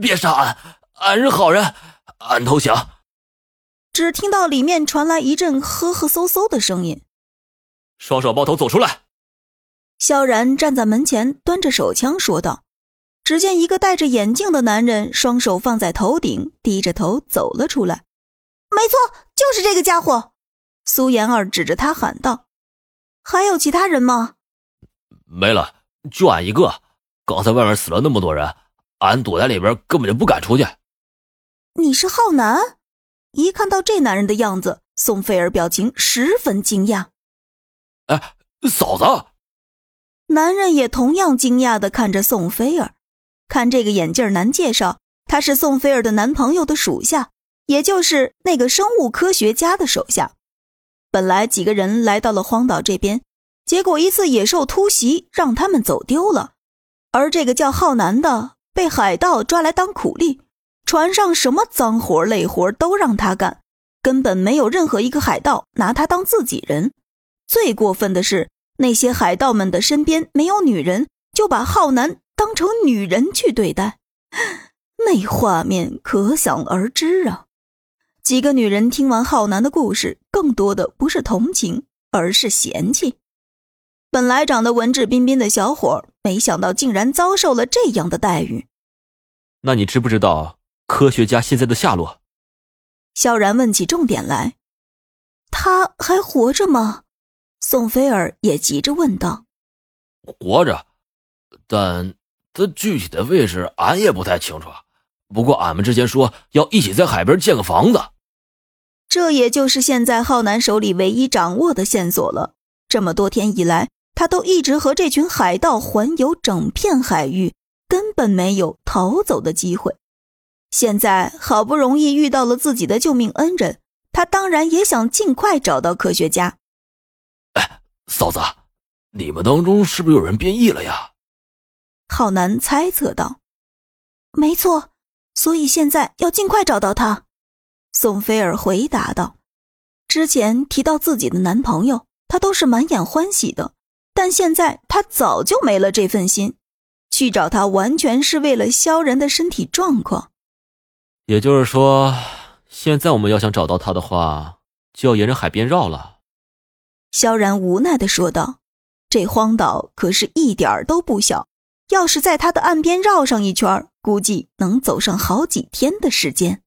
别杀俺，俺是好人，俺投降。只听到里面传来一阵呵呵嗖嗖的声音，双手抱头走出来。萧然站在门前，端着手枪说道。只见一个戴着眼镜的男人，双手放在头顶，低着头走了出来。没错，就是这个家伙。苏妍儿指着他喊道：“还有其他人吗？”“没了，就俺一个。刚才外面死了那么多人，俺躲在里边，根本就不敢出去。”“你是浩南？”一看到这男人的样子，宋菲儿表情十分惊讶。“哎，嫂子！”男人也同样惊讶的看着宋菲儿。看这个眼镜男介绍，他是宋菲儿的男朋友的属下，也就是那个生物科学家的手下。本来几个人来到了荒岛这边，结果一次野兽突袭，让他们走丢了。而这个叫浩南的被海盗抓来当苦力，船上什么脏活累活都让他干，根本没有任何一个海盗拿他当自己人。最过分的是，那些海盗们的身边没有女人，就把浩南。当成女人去对待，那画面可想而知啊！几个女人听完浩南的故事，更多的不是同情，而是嫌弃。本来长得文质彬彬的小伙，没想到竟然遭受了这样的待遇。那你知不知道科学家现在的下落？萧然问起重点来。他还活着吗？宋菲儿也急着问道。活着，但……他具体的位置俺也不太清楚，不过俺们之前说要一起在海边建个房子，这也就是现在浩南手里唯一掌握的线索了。这么多天以来，他都一直和这群海盗环游整片海域，根本没有逃走的机会。现在好不容易遇到了自己的救命恩人，他当然也想尽快找到科学家。哎，嫂子，你们当中是不是有人变异了呀？浩南猜测道：“没错，所以现在要尽快找到他。”宋菲儿回答道：“之前提到自己的男朋友，她都是满眼欢喜的，但现在他早就没了这份心，去找他完全是为了萧然的身体状况。也就是说，现在我们要想找到他的话，就要沿着海边绕了。”萧然无奈的说道：“这荒岛可是一点儿都不小。”要是在他的岸边绕上一圈，估计能走上好几天的时间。